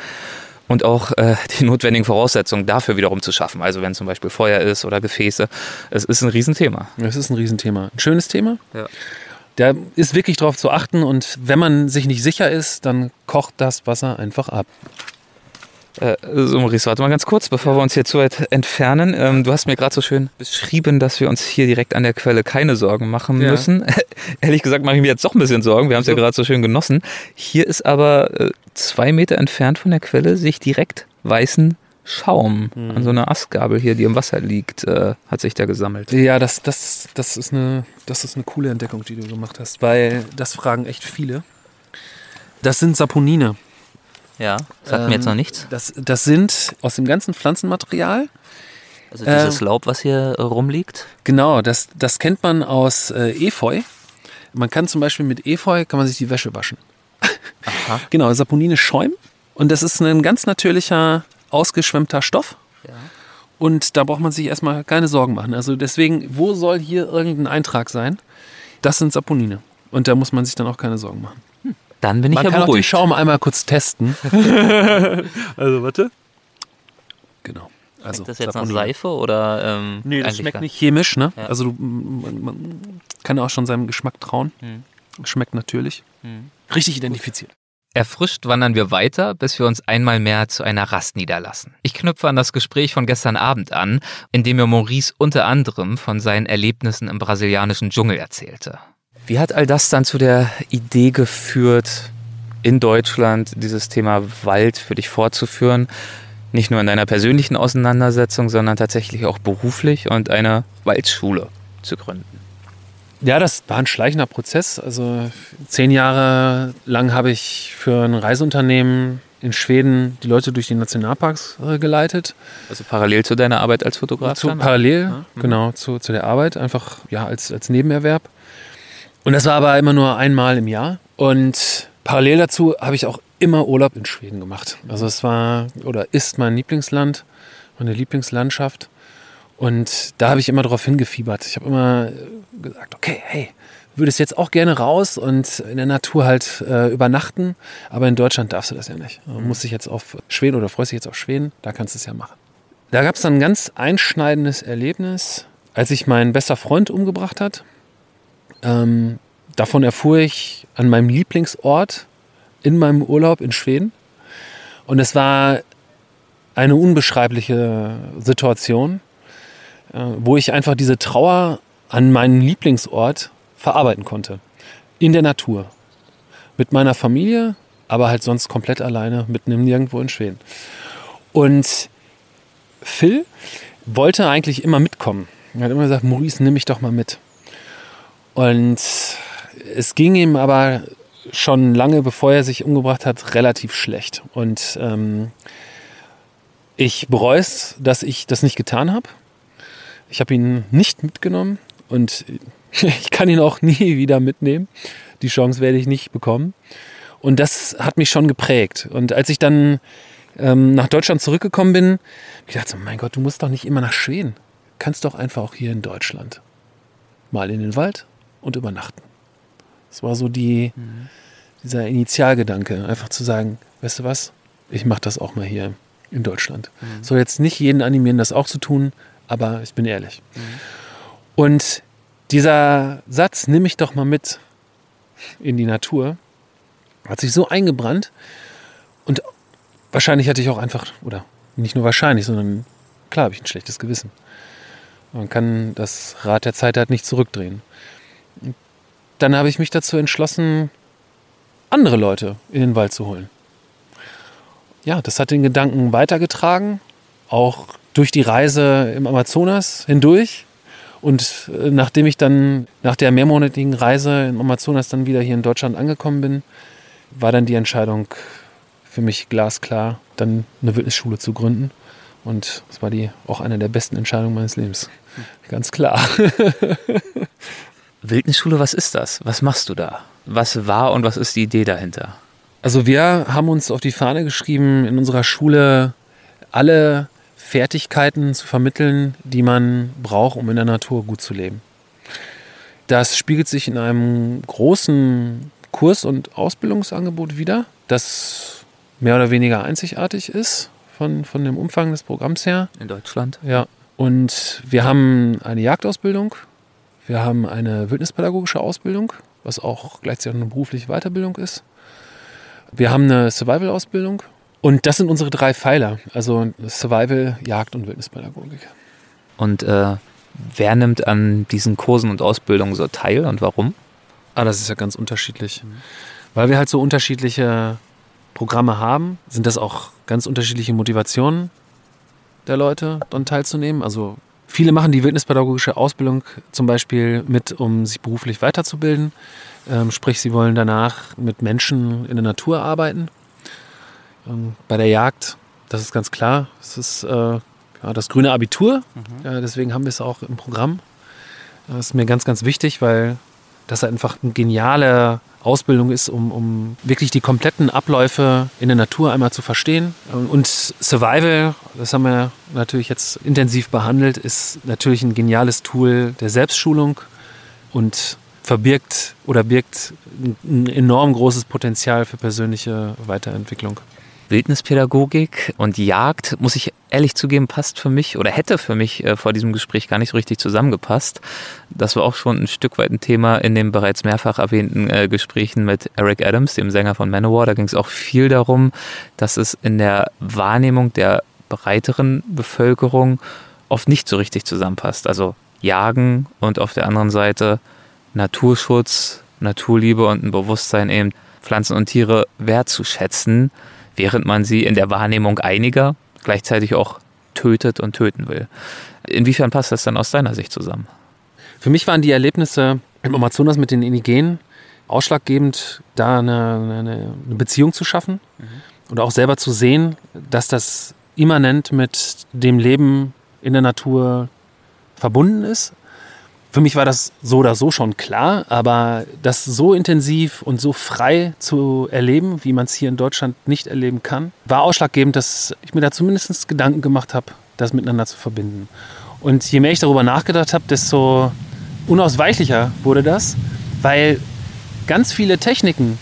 und auch äh, die (laughs) notwendigen Voraussetzungen dafür wiederum zu schaffen. Also wenn zum Beispiel Feuer ist oder Gefäße. Es ist ein Riesenthema. Das ist ein Riesenthema. Ein schönes Thema. Ja. Da ist wirklich darauf zu achten und wenn man sich nicht sicher ist, dann kocht das Wasser einfach ab. Äh, so, Maurice, warte mal ganz kurz, bevor wir uns hier zu weit entfernen. Ähm, du hast mir gerade so schön beschrieben, dass wir uns hier direkt an der Quelle keine Sorgen machen Ja. müssen. (laughs) Ehrlich gesagt mache ich mir jetzt doch ein bisschen Sorgen. Wir haben es ja So. gerade so schön genossen. Hier ist aber äh, zwei Meter entfernt von der Quelle sich direkt weißen Schaum Mhm. an so einer Astgabel hier, die im Wasser liegt, äh, hat sich da gesammelt. Ja, das, das, das, ist eine, das ist eine coole Entdeckung, die du gemacht hast, weil das fragen echt viele. Das sind Saponine. Ja, sagt mir jetzt Ähm, noch nichts. Das, das sind aus dem ganzen Pflanzenmaterial. Also dieses Laub, was hier äh, rumliegt. Genau, das, das kennt man aus äh, Efeu. Man kann zum Beispiel mit Efeu kann man sich die Wäsche waschen. Aha. (laughs) Genau, Saponine schäumen. Und das ist ein ganz natürlicher, ausgeschwemmter Stoff. Ja. Und da braucht man sich erstmal keine Sorgen machen. Also deswegen, wo soll hier irgendein Eintrag sein? Das sind Saponine. Und da muss man sich dann auch keine Sorgen machen. Dann bin ich Man ja kann auch den beruhigt. Schaum einmal kurz testen. (laughs) also warte. Genau. Also, Schmeckt das jetzt nach. Seife oder ähm, Nee, das schmeckt gar- nicht chemisch, ne? Ja. Also du, man, man kann auch schon seinem Geschmack trauen. Hm. Schmeckt natürlich. Hm. Richtig identifiziert. Erfrischt wandern wir weiter, bis wir uns einmal mehr zu einer Rast niederlassen. Ich knüpfe an das Gespräch von gestern Abend an, in dem mir Maurice unter anderem von seinen Erlebnissen im brasilianischen Dschungel erzählte. Wie hat all das dann zu der Idee geführt, in Deutschland dieses Thema Wald für dich fortzuführen? Nicht nur in deiner persönlichen Auseinandersetzung, sondern tatsächlich auch beruflich und eine Waldschule zu gründen. Ja, das war ein schleichender Prozess. Also zehn Jahre lang habe ich für ein Reiseunternehmen in Schweden die Leute durch die Nationalparks äh, geleitet. Also parallel zu deiner Arbeit als Fotograf? Zu, parallel, Ja, mhm. genau, zu, zu der Arbeit, einfach ja, als, als Nebenerwerb. Und das war aber immer nur einmal im Jahr. Und parallel dazu habe ich auch immer Urlaub in Schweden gemacht. Also es war oder ist mein Lieblingsland, meine Lieblingslandschaft. Und da habe ich immer darauf hingefiebert. Ich habe immer gesagt, okay, hey, würdest jetzt auch gerne raus und in der Natur halt äh, übernachten, aber in Deutschland darfst du das ja nicht. Du musst dich jetzt auf Schweden oder freust dich jetzt auf Schweden, da kannst du es ja machen. Da gab es dann ein ganz einschneidendes Erlebnis, als sich mein bester Freund umgebracht hat. Ähm, davon erfuhr ich an meinem Lieblingsort in meinem Urlaub in Schweden. Und es war eine unbeschreibliche Situation, äh, wo ich einfach diese Trauer an meinen Lieblingsort verarbeiten konnte. in der Natur. Mit meiner Familie, aber halt sonst komplett alleine, mitten im Nirgendwo in Schweden. Und Phil wollte eigentlich immer mitkommen. Er hat immer gesagt, Maurice, nimm mich doch mal mit. Und es ging ihm aber schon lange bevor er sich umgebracht hat, relativ schlecht. Und ähm, ich bereue es, dass ich das nicht getan habe. Ich habe ihn nicht mitgenommen und (laughs) ich kann ihn auch nie wieder mitnehmen. Die Chance werde ich nicht bekommen. Und das hat mich schon geprägt. Und als ich dann ähm, nach Deutschland zurückgekommen bin, ich dachte, mein Gott, du musst doch nicht immer nach Schweden. Kannst doch einfach auch hier in Deutschland mal in den Wald und übernachten. Das war so die, mhm. dieser Initialgedanke, einfach zu sagen, weißt du was, ich mache das auch mal hier in Deutschland. Mhm. Soll jetzt nicht jeden animieren, das auch zu tun, aber ich bin ehrlich. Mhm. Und dieser Satz, nimm mich doch mal mit in die Natur, hat sich so eingebrannt und wahrscheinlich hatte ich auch einfach, oder nicht nur wahrscheinlich, sondern klar habe ich ein schlechtes Gewissen. Man kann das Rad der Zeit halt nicht zurückdrehen dann habe ich mich dazu entschlossen, andere Leute in den Wald zu holen. Ja, das hat den Gedanken weitergetragen, auch durch die Reise im Amazonas hindurch. Und äh, nachdem ich dann nach der mehrmonatigen Reise im Amazonas dann wieder hier in Deutschland angekommen bin, war dann die Entscheidung für mich glasklar, dann eine Wildnisschule zu gründen. Und das war die auch eine der besten Entscheidungen meines Lebens. Ganz klar. (laughs) Wildnisschule, was ist das? Was machst du da? Was war und was ist die Idee dahinter? Also wir haben uns auf die Fahne geschrieben, in unserer Schule alle Fertigkeiten zu vermitteln, die man braucht, um in der Natur gut zu leben. Das spiegelt sich in einem großen Kurs- und Ausbildungsangebot wider, das mehr oder weniger einzigartig ist von, von dem Umfang des Programms her. In Deutschland? Ja. Und wir haben eine Jagdausbildung, wir haben eine wildnispädagogische Ausbildung, was auch gleichzeitig eine berufliche Weiterbildung ist. Wir haben eine Survival-Ausbildung. Und das sind unsere drei Pfeiler, also Survival, Jagd und Wildnispädagogik. Und äh, wer nimmt an diesen Kursen und Ausbildungen so teil und warum? Ah, das ist ja ganz unterschiedlich. Mhm. Weil wir halt so unterschiedliche Programme haben, sind das auch ganz unterschiedliche Motivationen der Leute, daran teilzunehmen. Also Viele machen die wildnispädagogische Ausbildung zum Beispiel mit, um sich beruflich weiterzubilden. Ähm, sprich, sie wollen danach mit Menschen in der Natur arbeiten. Ähm, bei der Jagd, das ist ganz klar, es ist äh, ja, das grüne Abitur. Mhm. Ja, deswegen haben wir es auch im Programm. Das ist mir ganz, ganz wichtig, weil das einfach eine geniale Ausbildung ist, um, um wirklich die kompletten Abläufe in der Natur einmal zu verstehen. Und Survival, das haben wir natürlich jetzt intensiv behandelt, ist natürlich ein geniales Tool der Selbstschulung und verbirgt oder birgt ein enorm großes Potenzial für persönliche Weiterentwicklung. Wildnispädagogik und Jagd, muss ich ehrlich zugeben, passt für mich oder hätte für mich äh, vor diesem Gespräch gar nicht so richtig zusammengepasst. Das war auch schon ein Stück weit ein Thema in den bereits mehrfach erwähnten äh, Gesprächen mit Eric Adams, dem Sänger von Manowar. Da ging es auch viel darum, dass es in der Wahrnehmung der breiteren Bevölkerung oft nicht so richtig zusammenpasst. Also Jagen und auf der anderen Seite Naturschutz, Naturliebe und ein Bewusstsein eben Pflanzen und Tiere wertzuschätzen während man sie in der Wahrnehmung einiger gleichzeitig auch tötet und töten will. Inwiefern passt das dann aus deiner Sicht zusammen? Für mich waren die Erlebnisse im Amazonas mit den Indigenen ausschlaggebend, da eine, eine, eine Beziehung zu schaffen mhm. und auch selber zu sehen, dass das immanent mit dem Leben in der Natur verbunden ist für mich war das so oder so schon klar, aber das so intensiv und so frei zu erleben, wie man es hier in Deutschland nicht erleben kann, war ausschlaggebend, dass ich mir da zumindest Gedanken gemacht habe, das miteinander zu verbinden. Und je mehr ich darüber nachgedacht habe, desto unausweichlicher wurde das, weil ganz viele Techniken,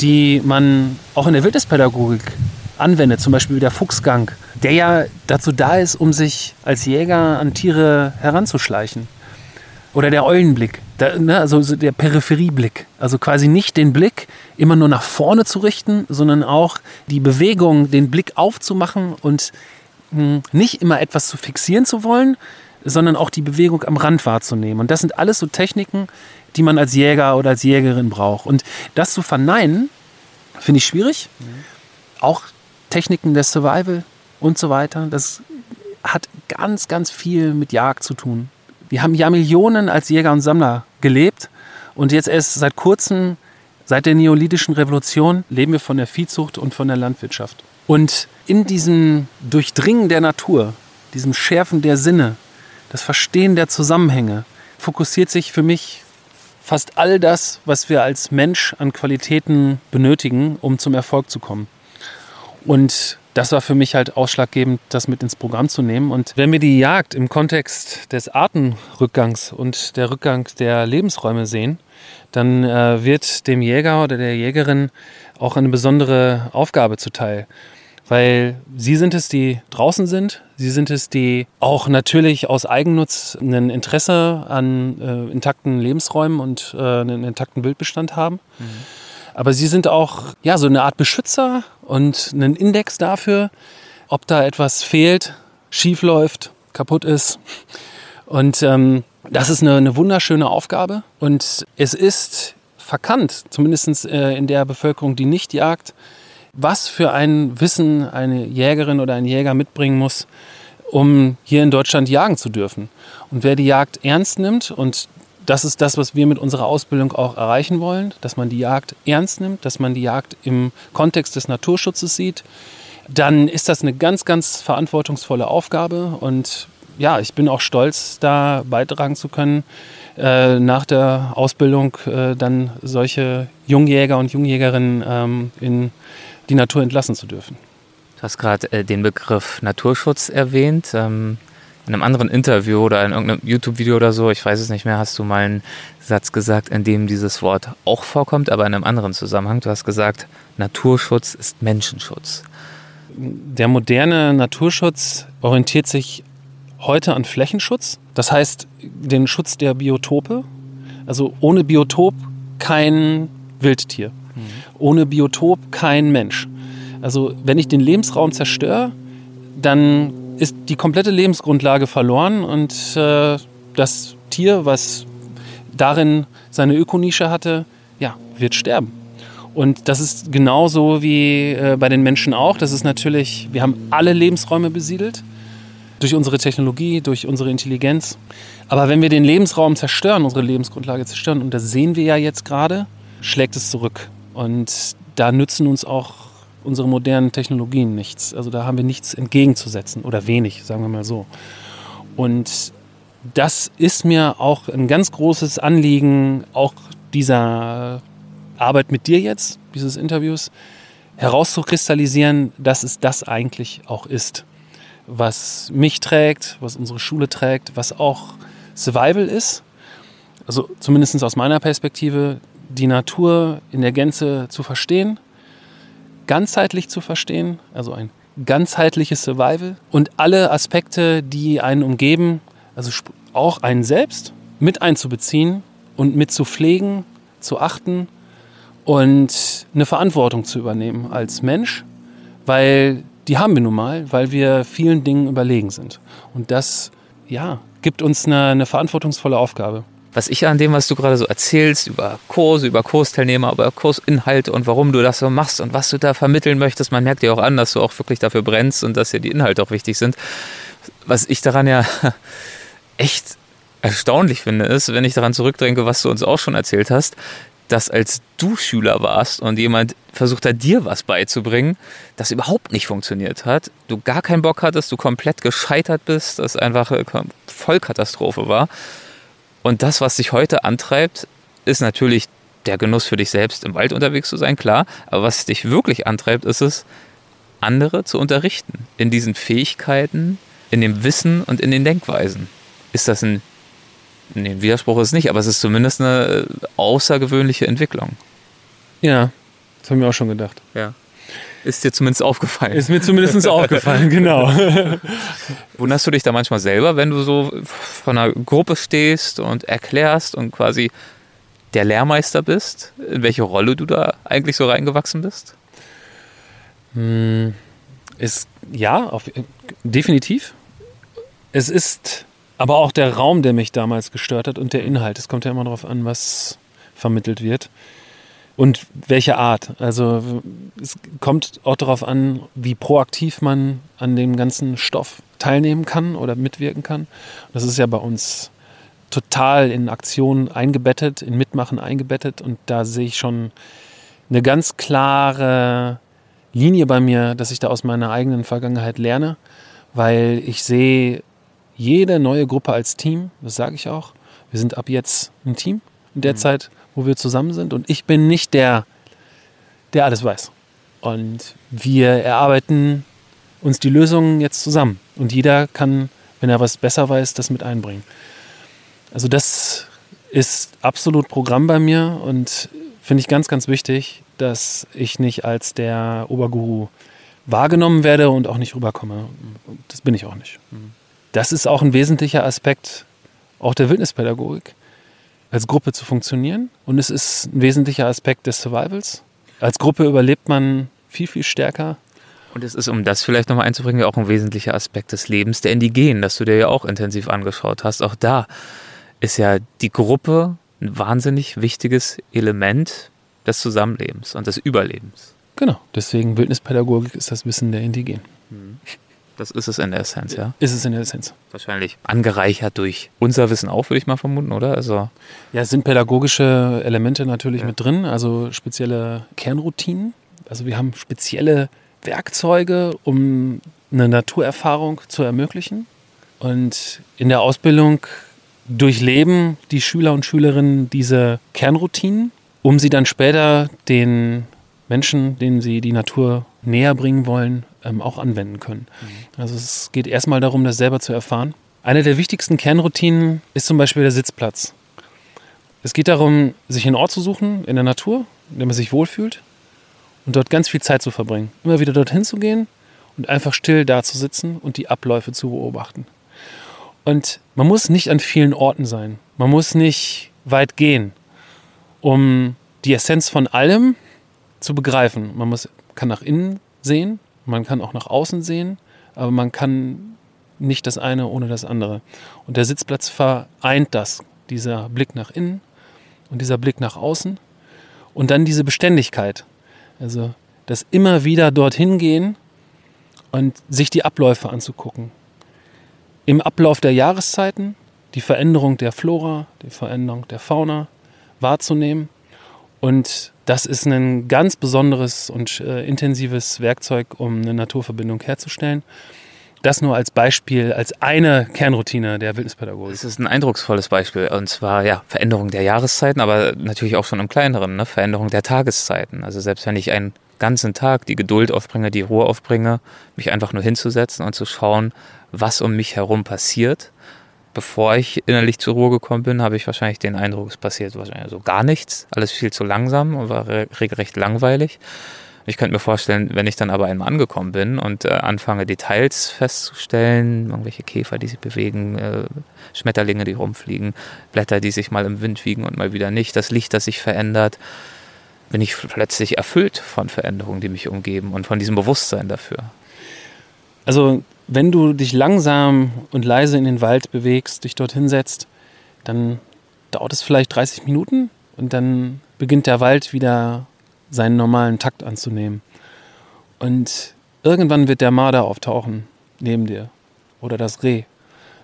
die man auch in der Wildnispädagogik anwendet, zum Beispiel der Fuchsgang, der ja dazu da ist, um sich als Jäger an Tiere heranzuschleichen oder der Eulenblick, der, ne, also der Peripherieblick. Also quasi nicht den Blick immer nur nach vorne zu richten, sondern auch die Bewegung, den Blick aufzumachen und mh, hm, nicht immer etwas zu fixieren zu wollen, sondern auch die Bewegung am Rand wahrzunehmen. Und das sind alles so Techniken, die man als Jäger oder als Jägerin braucht. Und das zu verneinen, finde ich schwierig. Mhm. Auch Techniken des Survival und so weiter, das hat ganz, ganz viel mit Jagd zu tun. Wir haben ja Millionen als Jäger und Sammler gelebt und jetzt erst seit kurzem, seit der neolithischen Revolution, leben wir von der Viehzucht und von der Landwirtschaft. Und in diesem Durchdringen der Natur, diesem Schärfen der Sinne, das Verstehen der Zusammenhänge, fokussiert sich für mich fast all das, was wir als Mensch an Qualitäten benötigen, um zum Erfolg zu kommen. Und das war für mich halt ausschlaggebend, das mit ins Programm zu nehmen. Und wenn wir die Jagd im Kontext des Artenrückgangs und der Rückgang der Lebensräume sehen, dann äh, wird dem Jäger oder der Jägerin auch eine besondere Aufgabe zuteil. Weil sie sind es, die draußen sind. Sie sind es, die auch natürlich aus Eigennutz ein Interesse an äh, intakten Lebensräumen und äh, einen intakten Wildbestand haben. Mhm. Aber sie sind auch ja, so eine Art Beschützer und einen Index dafür, ob da etwas fehlt, schief läuft, kaputt ist. Und ähm, das ist eine, eine, wunderschöne Aufgabe. Und es ist verkannt, zumindest äh, in der Bevölkerung, die nicht jagt, was für ein Wissen eine Jägerin oder ein Jäger mitbringen muss, um hier in Deutschland jagen zu dürfen. Und wer die Jagd ernst nimmt und das ist das, was wir mit unserer Ausbildung auch erreichen wollen, dass man die Jagd ernst nimmt, dass man die Jagd im Kontext des Naturschutzes sieht. Dann ist das eine ganz, ganz verantwortungsvolle Aufgabe und ja, ich bin auch stolz, da beitragen zu können, äh, nach der Ausbildung äh, dann solche Jungjäger und Jungjägerinnen ähm, in die Natur entlassen zu dürfen. Du hast gerade äh, den Begriff Naturschutz erwähnt. Ähm, in einem anderen Interview oder in irgendeinem YouTube-Video oder so, ich weiß es nicht mehr, hast du mal einen Satz gesagt, in dem dieses Wort auch vorkommt, aber in einem anderen Zusammenhang. Du hast gesagt, Naturschutz ist Menschenschutz. Der moderne Naturschutz orientiert sich heute an Flächenschutz, das heißt den Schutz der Biotope. Also ohne Biotop kein Wildtier, mhm. ohne Biotop kein Mensch. Also wenn ich den Lebensraum zerstöre, dann ist die komplette Lebensgrundlage verloren und äh, das Tier, was darin seine Ökonische hatte, ja, wird sterben. Und das ist genauso wie äh, bei den Menschen auch. Das ist natürlich, wir haben alle Lebensräume besiedelt durch unsere Technologie, durch unsere Intelligenz. Aber wenn wir den Lebensraum zerstören, unsere Lebensgrundlage zerstören, und das sehen wir ja jetzt gerade, schlägt es zurück. Und da nützen uns auch unsere modernen Technologien nichts. Also da haben wir nichts entgegenzusetzen oder wenig, sagen wir mal so. Und das ist mir auch ein ganz großes Anliegen, auch dieser Arbeit mit dir jetzt, dieses Interviews, herauszukristallisieren, dass es das eigentlich auch ist. Was mich trägt, was unsere Schule trägt, was auch Survival ist. Also zumindest aus meiner Perspektive, die Natur in der Gänze zu verstehen, ganzheitlich zu verstehen, also ein ganzheitliches Survival und alle Aspekte, die einen umgeben, also auch einen selbst mit einzubeziehen und mit zu pflegen, zu achten und eine Verantwortung zu übernehmen als Mensch, weil die haben wir nun mal, weil wir vielen Dingen überlegen sind. Und das, ja, gibt uns eine, eine verantwortungsvolle Aufgabe was ich an dem, was du gerade so erzählst, über Kurse, über Kursteilnehmer, über Kursinhalte und warum du das so machst und was du da vermitteln möchtest, man merkt dir auch an, dass du auch wirklich dafür brennst und dass dir die Inhalte auch wichtig sind. Was ich daran ja (laughs) echt erstaunlich finde, ist, wenn ich daran zurückdenke, was du uns auch schon erzählt hast, dass als du Schüler warst und jemand versucht hat, dir was beizubringen, das überhaupt nicht funktioniert hat, du gar keinen Bock hattest, du komplett gescheitert bist, das einfach Vollkatastrophe war und das, was dich heute antreibt, ist natürlich der Genuss für dich selbst, im Wald unterwegs zu sein, klar. Aber was dich wirklich antreibt, ist es, andere zu unterrichten in diesen Fähigkeiten, in dem Wissen und in den Denkweisen. Ist das ein, nee, Widerspruch ist es nicht, aber es ist zumindest eine außergewöhnliche Entwicklung. Ja, das habe ich mir auch schon gedacht. Ja. Ist dir zumindest aufgefallen. Ist mir zumindest aufgefallen, genau. (laughs) Wunderst du dich da manchmal selber, wenn du so vor einer Gruppe stehst und erklärst und quasi der Lehrmeister bist, in welche Rolle du da eigentlich so reingewachsen bist? Hm, ist, ja, auf, definitiv. Es ist Aber auch der Raum, der mich damals gestört hat und der Inhalt. Es kommt ja immer darauf an, was vermittelt wird. Und welche Art. Also es kommt auch darauf an, wie proaktiv man an dem ganzen Stoff teilnehmen kann oder mitwirken kann. Das ist ja bei uns total in Aktion eingebettet, in Mitmachen eingebettet. Und da sehe ich schon eine ganz klare Linie bei mir, dass ich da aus meiner eigenen Vergangenheit lerne, weil ich sehe jede neue Gruppe als Team, das sage ich auch. Wir sind ab jetzt ein Team in der mhm. Zeit, wo wir zusammen sind. Und ich bin nicht der, der alles weiß. Und wir erarbeiten uns die Lösungen jetzt zusammen. Und jeder kann, wenn er was besser weiß, das mit einbringen. Also das ist absolut Programm bei mir und finde ich ganz, ganz wichtig, dass ich nicht als der Oberguru wahrgenommen werde und auch nicht rüberkomme. Das bin ich auch nicht. Mhm das ist auch ein wesentlicher Aspekt auch der Wildnispädagogik, als Gruppe zu funktionieren. Und es ist ein wesentlicher Aspekt des Survivals. Als Gruppe überlebt man viel, viel stärker. Und es ist, um das vielleicht nochmal einzubringen, auch ein wesentlicher Aspekt des Lebens der Indigenen, das du dir ja auch intensiv angeschaut hast. Auch da ist ja die Gruppe ein wahnsinnig wichtiges Element des Zusammenlebens und des Überlebens. Genau, deswegen Wildnispädagogik ist das Wissen der Indigenen. Mhm. Das ist es in der Essenz, ja? Ist es in der Essenz. Wahrscheinlich angereichert durch unser Wissen auch, würde ich mal vermuten, oder? Also ja, es sind pädagogische Elemente natürlich ja. mit drin, also spezielle Kernroutinen. Also wir haben spezielle Werkzeuge, um eine Naturerfahrung zu ermöglichen. Und in der Ausbildung durchleben die Schüler und Schülerinnen diese Kernroutinen, um sie dann später den Menschen, denen sie die Natur näher bringen wollen, ähm, auch anwenden können. Mhm. Also es geht erstmal darum, das selber zu erfahren. Eine der wichtigsten Kernroutinen ist zum Beispiel der Sitzplatz. Es geht darum, sich einen Ort zu suchen in der Natur, in dem man sich wohlfühlt und dort ganz viel Zeit zu verbringen. Immer wieder dorthin zu gehen und einfach still da zu sitzen und die Abläufe zu beobachten. Und man muss nicht an vielen Orten sein. Man muss nicht weit gehen, um die Essenz von allem zu begreifen. Man muss, kann nach innen sehen man kann auch nach außen sehen, aber man kann nicht das eine ohne das andere. Und der Sitzplatz vereint das, dieser Blick nach innen und dieser Blick nach außen und dann diese Beständigkeit. Also das immer wieder dorthin gehen und sich die Abläufe anzugucken. Im Ablauf der Jahreszeiten die Veränderung der Flora, die Veränderung der Fauna wahrzunehmen und das ist ein ganz besonderes und äh, intensives Werkzeug, um eine Naturverbindung herzustellen. Das nur als Beispiel, als eine Kernroutine der Wildnispädagogik. Das ist ein eindrucksvolles Beispiel. Und zwar, ja, Veränderung der Jahreszeiten, aber natürlich auch schon im kleineren, ne? Veränderung der Tageszeiten. Also selbst wenn ich einen ganzen Tag die Geduld aufbringe, die Ruhe aufbringe, mich einfach nur hinzusetzen und zu schauen, was um mich herum passiert, bevor ich innerlich zur Ruhe gekommen bin, habe ich wahrscheinlich den Eindruck, es passiert wahrscheinlich so gar nichts. Alles viel zu langsam und war regelrecht langweilig. Ich könnte mir vorstellen, wenn ich dann aber einmal angekommen bin und äh, anfange, Details festzustellen, irgendwelche Käfer, die sich bewegen, äh, Schmetterlinge, die rumfliegen, Blätter, die sich mal im Wind wiegen und mal wieder nicht, das Licht, das sich verändert, bin ich plötzlich erfüllt von Veränderungen, die mich umgeben und von diesem Bewusstsein dafür. Also wenn du dich langsam und leise in den Wald bewegst, dich dorthin setzt, dann dauert es vielleicht 30 Minuten und dann beginnt der Wald wieder seinen normalen Takt anzunehmen. Und irgendwann wird der Marder auftauchen neben dir oder das Reh.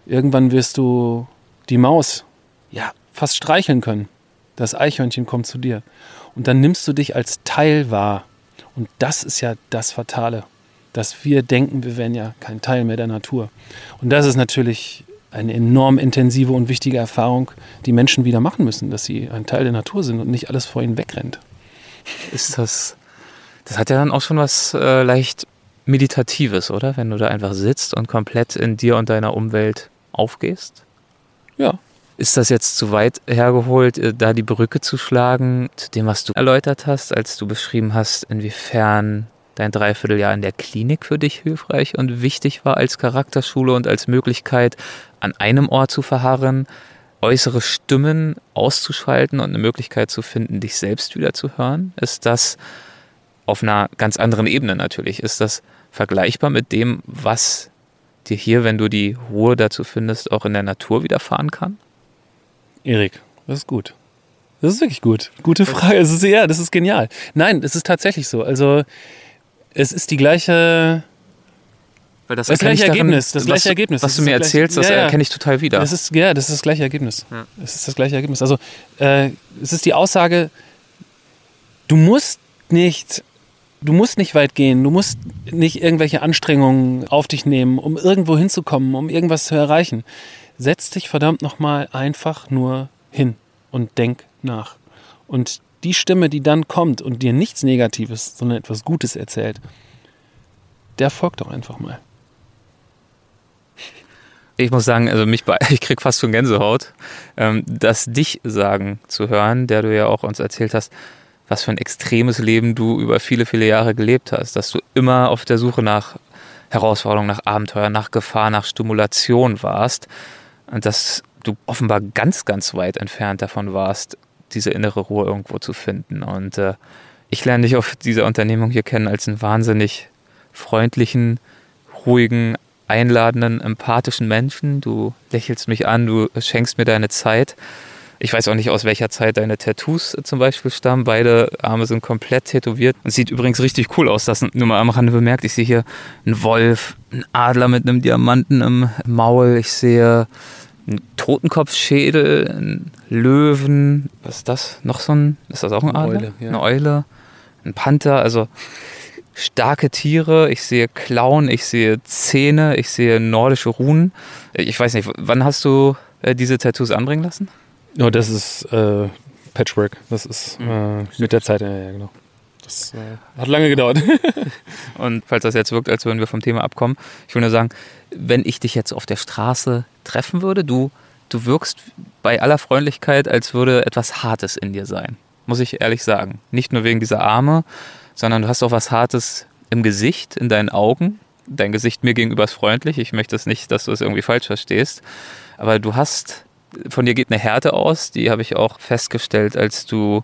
Irgendwann wirst du die Maus ja fast streicheln können. Das Eichhörnchen kommt zu dir und dann nimmst du dich als Teil wahr. Und das ist ja das Fatale dass wir denken, wir wären ja kein Teil mehr der Natur. Und das ist natürlich eine enorm intensive und wichtige Erfahrung, die Menschen wieder machen müssen, dass sie ein Teil der Natur sind und nicht alles vor ihnen wegrennt. Ist das, das hat ja dann auch schon was äh, leicht Meditatives, oder? Wenn du da einfach sitzt und komplett in dir und deiner Umwelt aufgehst? Ja. Ist das jetzt zu weit hergeholt, äh, da die Brücke zu schlagen zu dem, was du erläutert hast, als du beschrieben hast, inwiefern dein Dreivierteljahr in der Klinik für dich hilfreich und wichtig war als Charakterschule und als Möglichkeit, an einem Ort zu verharren, äußere Stimmen auszuschalten und eine Möglichkeit zu finden, dich selbst wieder zu hören? Ist das auf einer ganz anderen Ebene natürlich? Ist das vergleichbar mit dem, was dir hier, wenn du die Ruhe dazu findest, auch in der Natur widerfahren kann? Erik, das ist gut. Das ist wirklich gut. Gute Frage. Es ist, ja, das ist genial. Nein, es ist tatsächlich so. Also, es ist die gleiche. Weil das, Das gleiche ich darin, Ergebnis, das was, gleiche Ergebnis. Was Das du mir erzählst, das ja. erkenne ich total wieder. Das ist, ja, das ist das gleiche Ergebnis. Ja. Es ist das gleiche Ergebnis. Also, äh, es ist die Aussage, du musst nicht, du musst nicht weit gehen, du musst nicht irgendwelche Anstrengungen auf dich nehmen, um irgendwo hinzukommen, um irgendwas zu erreichen. Setz dich verdammt nochmal einfach nur hin und denk nach. Und die Stimme, die dann kommt und dir nichts Negatives, sondern etwas Gutes erzählt, der folgt doch einfach mal. Ich muss sagen, also mich (laughs) ich krieg fast schon Gänsehaut, ähm, das dich sagen zu hören, der du ja auch uns erzählt hast, was für ein extremes Leben du über viele, viele Jahre gelebt hast, dass du immer auf der Suche nach Herausforderungen, nach Abenteuer, nach Gefahr, nach Stimulation warst und dass du offenbar ganz, ganz weit entfernt davon warst, diese innere Ruhe irgendwo zu finden. Und äh, ich lerne dich auf dieser Unternehmung hier kennen als einen wahnsinnig freundlichen, ruhigen, einladenden, empathischen Menschen. Du lächelst mich an, du schenkst mir deine Zeit. Ich weiß auch nicht, aus welcher Zeit deine Tattoos zum Beispiel stammen. Beide Arme sind komplett tätowiert. Und sieht übrigens richtig cool aus. Das nur mal am Rande bemerkt. Ich sehe hier einen Wolf, einen Adler mit einem Diamanten im Maul. Ich sehe einen Totenkopfschädel, einen Löwen. Was ist das? Noch so ein, ist das auch ein Eine Adler? Eule, ja. Eine Eule, ein Panther. Also starke Tiere, ich sehe Klauen, ich sehe Zähne, ich sehe nordische Runen. Ich weiß nicht, wann hast du äh, diese Tattoos anbringen lassen? Oh, das ist äh, Patchwork. Das ist äh, mit der Zeit, ja, ja genau. Das äh, hat lange gedauert. (laughs) Und falls das jetzt wirkt, als würden wir vom Thema abkommen, ich will nur sagen, wenn ich dich jetzt auf der Straße treffen würde, du, du wirkst bei aller Freundlichkeit, als würde etwas Hartes in dir sein. Muss ich ehrlich sagen. Nicht nur wegen dieser Arme, sondern du hast auch was Hartes im Gesicht, in deinen Augen. Dein Gesicht mir gegenüber ist freundlich. Ich möchte es nicht, dass du es irgendwie falsch verstehst. Aber du hast, von dir geht eine Härte aus, die habe ich auch festgestellt, als du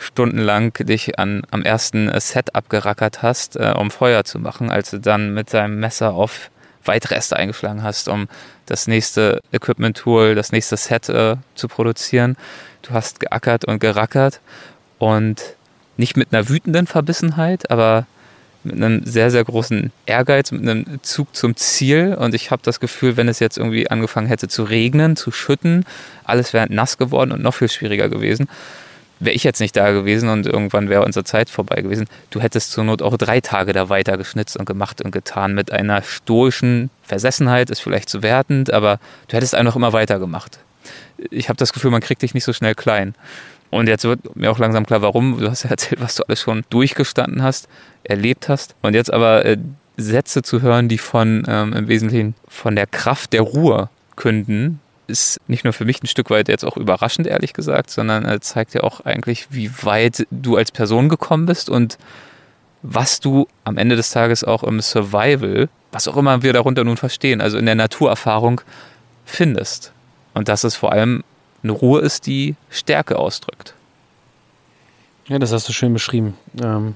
stundenlang dich an, am ersten Set abgerackert hast, äh, um Feuer zu machen, als du dann mit deinem Messer auf Weitreste eingeschlagen hast, um das nächste Equipment-Tool, das nächste Set äh, zu produzieren. Du hast geackert und gerackert und nicht mit einer wütenden Verbissenheit, aber mit einem sehr, sehr großen Ehrgeiz, mit einem Zug zum Ziel. Und ich habe das Gefühl, wenn es jetzt irgendwie angefangen hätte zu regnen, zu schütten, alles wäre nass geworden und noch viel schwieriger gewesen. Wäre ich jetzt nicht da gewesen und irgendwann wäre unsere Zeit vorbei gewesen, du hättest zur Not auch drei Tage da weiter geschnitzt und gemacht und getan mit einer stoischen Versessenheit, ist vielleicht zu wertend, aber du hättest einfach immer weitergemacht. Ich habe das Gefühl, man kriegt dich nicht so schnell klein. Und jetzt wird mir auch langsam klar, warum. Du hast ja erzählt, was du alles schon durchgestanden hast, erlebt hast. Und jetzt aber äh, Sätze zu hören, die von ähm, im Wesentlichen von der Kraft der Ruhe künden, ist nicht nur für mich ein Stück weit jetzt auch überraschend, ehrlich gesagt, sondern äh, zeigt ja auch eigentlich, wie weit du als Person gekommen bist und was du am Ende des Tages auch im Survival, was auch immer wir darunter nun verstehen, also in der Naturerfahrung findest. Und dass es vor allem eine Ruhe ist, die Stärke ausdrückt. Ja, das hast du schön beschrieben. Ähm,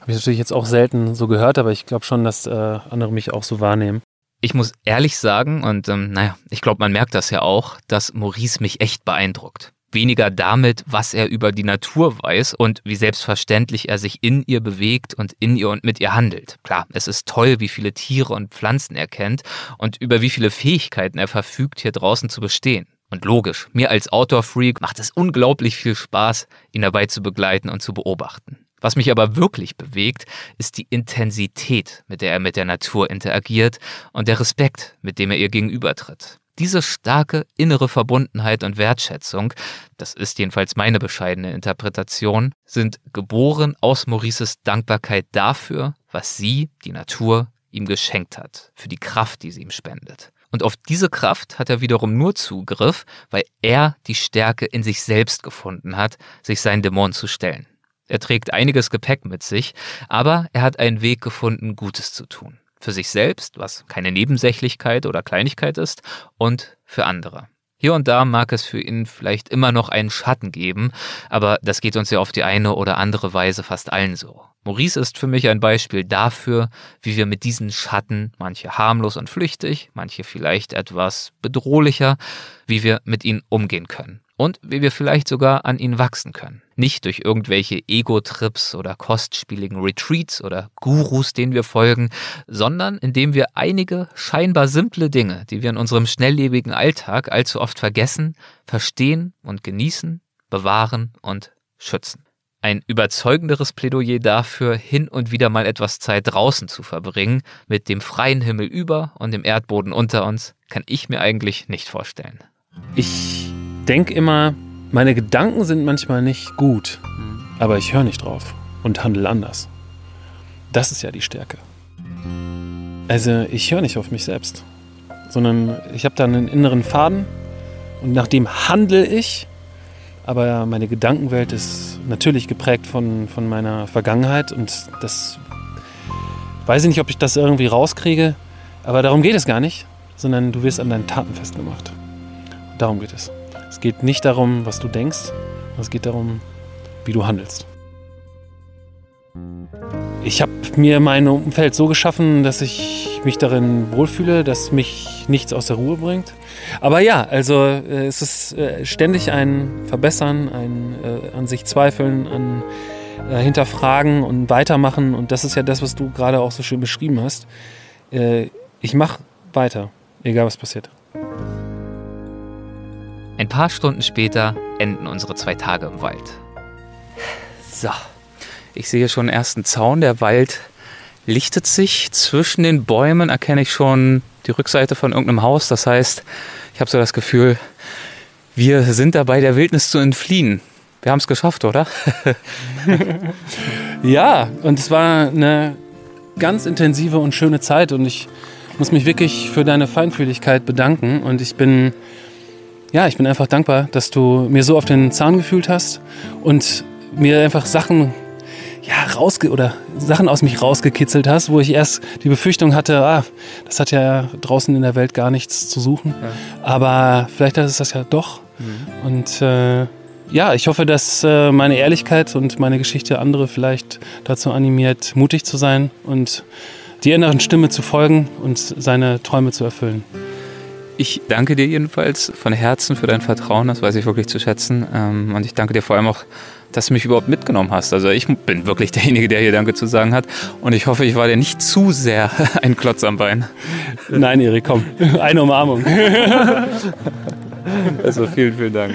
Habe ich natürlich jetzt auch selten so gehört, aber ich glaube schon, dass äh, andere mich auch so wahrnehmen. Ich muss ehrlich sagen, und ähm, naja, ich glaube, man merkt das ja auch, dass Maurice mich echt beeindruckt. Weniger damit, was er über die Natur weiß und wie selbstverständlich er sich in ihr bewegt und in ihr und mit ihr handelt. Klar, es ist toll, wie viele Tiere und Pflanzen er kennt und über wie viele Fähigkeiten er verfügt, hier draußen zu bestehen. Und logisch, mir als Outdoor-Freak macht es unglaublich viel Spaß, ihn dabei zu begleiten und zu beobachten. Was mich aber wirklich bewegt, ist die Intensität, mit der er mit der Natur interagiert und der Respekt, mit dem er ihr gegenübertritt. Diese starke innere Verbundenheit und Wertschätzung, das ist jedenfalls meine bescheidene Interpretation, sind geboren aus Maurices Dankbarkeit dafür, was sie, die Natur, ihm geschenkt hat, für die Kraft, die sie ihm spendet. Und auf diese Kraft hat er wiederum nur Zugriff, weil er die Stärke in sich selbst gefunden hat, sich seinen Dämonen zu stellen. Er trägt einiges Gepäck mit sich, aber er hat einen Weg gefunden, Gutes zu tun. Für sich selbst, was keine Nebensächlichkeit oder Kleinigkeit ist, und für andere. Hier und da mag es für ihn vielleicht immer noch einen Schatten geben, aber das geht uns ja auf die eine oder andere Weise fast allen so. Maurice ist für mich ein Beispiel dafür, wie wir mit diesen Schatten, manche harmlos und flüchtig, manche vielleicht etwas bedrohlicher, wie wir mit ihnen umgehen können und wie wir vielleicht sogar an ihnen wachsen können. Nicht durch irgendwelche Ego-Trips oder kostspieligen Retreats oder Gurus, denen wir folgen, sondern indem wir einige scheinbar simple Dinge, die wir in unserem schnelllebigen Alltag allzu oft vergessen, verstehen und genießen, bewahren und schützen. Ein überzeugenderes Plädoyer dafür, hin und wieder mal etwas Zeit draußen zu verbringen, mit dem freien Himmel über und dem Erdboden unter uns, kann ich mir eigentlich nicht vorstellen. Ich denke immer, meine Gedanken sind manchmal nicht gut, aber ich höre nicht drauf und handle anders. Das ist ja die Stärke. Also ich höre nicht auf mich selbst, sondern ich habe da einen inneren Faden und nach dem handle ich, aber meine Gedankenwelt ist natürlich geprägt von, von meiner Vergangenheit und das weiß ich nicht, ob ich das irgendwie rauskriege, aber darum geht es gar nicht, sondern du wirst an deinen Taten festgemacht. Darum geht es. Es geht nicht darum, was du denkst, es geht darum, wie du handelst. Ich habe mir mein Umfeld so geschaffen, dass ich mich darin wohlfühle, dass mich nichts aus der Ruhe bringt. Aber ja, also äh, es ist äh, ständig ein Verbessern, ein äh, an sich zweifeln, an äh, hinterfragen und weitermachen. Und das ist ja das, was du gerade auch so schön beschrieben hast. Ich mache weiter, egal was passiert. Ein paar Stunden später enden unsere zwei Tage im Wald. So, ich sehe schon einen ersten Zaun. Der Wald lichtet sich. Zwischen den Bäumen erkenne ich schon die Rückseite von irgendeinem Haus. Das heißt, ich habe so das Gefühl, wir sind dabei, der Wildnis zu entfliehen. Wir haben es geschafft, oder? (laughs) ja, und es war eine ganz intensive und schöne Zeit und ich muss mich wirklich für deine Feinfühligkeit bedanken und ich bin ja, ich bin einfach dankbar, dass du mir so auf den Zahn gefühlt hast und mir einfach Sachen ja, rausge oder Sachen aus mich rausgekitzelt hast, wo ich erst die Befürchtung hatte, ah, das hat ja draußen in der Welt gar nichts zu suchen. Ja. Aber vielleicht ist das ja doch. Mhm. Und äh, ja, ich hoffe, dass äh, meine Ehrlichkeit und meine Geschichte andere vielleicht dazu animiert, mutig zu sein und die inneren Stimme zu folgen und seine Träume zu erfüllen. Ich danke dir jedenfalls von Herzen für dein Vertrauen, das weiß ich wirklich zu schätzen. Ähm, und ich danke dir vor allem auch, dass du mich überhaupt mitgenommen hast. Also ich bin wirklich derjenige, der hier Danke zu sagen hat. Und ich hoffe, ich war dir nicht zu sehr (laughs) ein Klotz am Bein. Nein, Erik, komm. Eine Umarmung. (laughs) Also vielen, vielen Dank.